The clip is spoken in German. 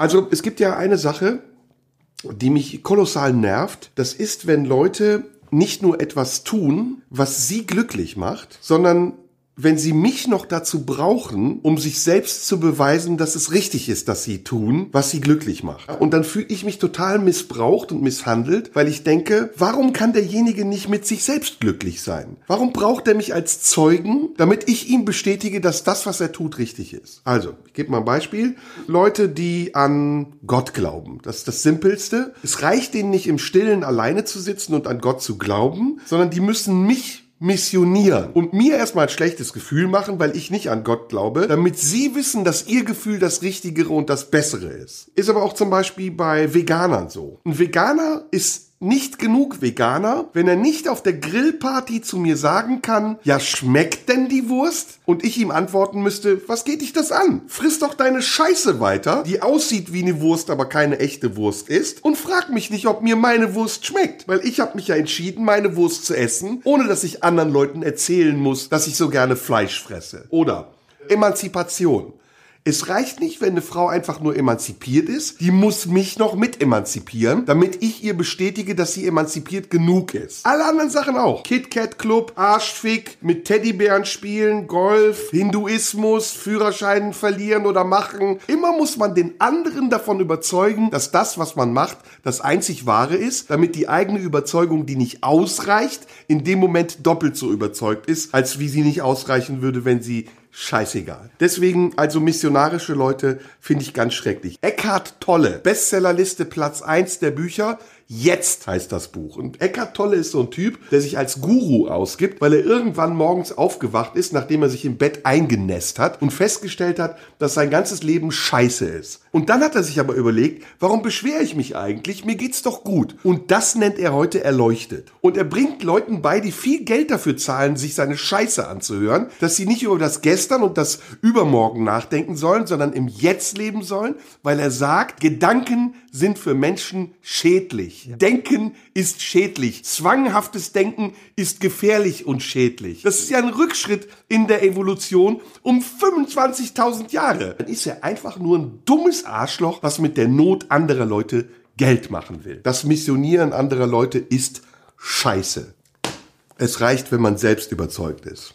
Also es gibt ja eine Sache, die mich kolossal nervt. Das ist, wenn Leute nicht nur etwas tun, was sie glücklich macht, sondern wenn sie mich noch dazu brauchen, um sich selbst zu beweisen, dass es richtig ist, dass sie tun, was sie glücklich macht. Und dann fühle ich mich total missbraucht und misshandelt, weil ich denke, warum kann derjenige nicht mit sich selbst glücklich sein? Warum braucht er mich als Zeugen, damit ich ihm bestätige, dass das, was er tut, richtig ist? Also, ich gebe mal ein Beispiel. Leute, die an Gott glauben. Das ist das Simpelste. Es reicht ihnen nicht im Stillen alleine zu sitzen und an Gott zu glauben, sondern die müssen mich missionieren und mir erstmal ein schlechtes Gefühl machen, weil ich nicht an Gott glaube, damit sie wissen, dass ihr Gefühl das Richtigere und das Bessere ist. Ist aber auch zum Beispiel bei Veganern so. Ein Veganer ist nicht genug Veganer, wenn er nicht auf der Grillparty zu mir sagen kann, ja, schmeckt denn die Wurst? Und ich ihm antworten müsste, was geht dich das an? Friss doch deine Scheiße weiter, die aussieht wie eine Wurst, aber keine echte Wurst ist, und frag mich nicht, ob mir meine Wurst schmeckt, weil ich habe mich ja entschieden, meine Wurst zu essen, ohne dass ich anderen Leuten erzählen muss, dass ich so gerne Fleisch fresse. Oder Emanzipation. Es reicht nicht, wenn eine Frau einfach nur emanzipiert ist. Die muss mich noch mit emanzipieren, damit ich ihr bestätige, dass sie emanzipiert genug ist. Alle anderen Sachen auch. KitKat Club, Arschfick, mit Teddybären spielen, Golf, Hinduismus, Führerscheinen verlieren oder machen. Immer muss man den anderen davon überzeugen, dass das, was man macht, das einzig wahre ist, damit die eigene Überzeugung, die nicht ausreicht, in dem Moment doppelt so überzeugt ist, als wie sie nicht ausreichen würde, wenn sie scheißegal. Deswegen also missionarische Leute finde ich ganz schrecklich. Eckhart Tolle, Bestsellerliste Platz eins der Bücher. Jetzt heißt das Buch. Und Eckhart Tolle ist so ein Typ, der sich als Guru ausgibt, weil er irgendwann morgens aufgewacht ist, nachdem er sich im Bett eingenässt hat und festgestellt hat, dass sein ganzes Leben scheiße ist. Und dann hat er sich aber überlegt, warum beschwere ich mich eigentlich? Mir geht's doch gut. Und das nennt er heute erleuchtet. Und er bringt Leuten bei, die viel Geld dafür zahlen, sich seine Scheiße anzuhören, dass sie nicht über das Gestern und das Übermorgen nachdenken sollen, sondern im Jetzt leben sollen, weil er sagt, Gedanken sind für Menschen schädlich. Ja. Denken ist schädlich. Zwanghaftes Denken ist gefährlich und schädlich. Das ist ja ein Rückschritt in der Evolution um 25.000 Jahre. Dann ist er einfach nur ein dummes Arschloch, was mit der Not anderer Leute Geld machen will. Das Missionieren anderer Leute ist scheiße. Es reicht, wenn man selbst überzeugt ist.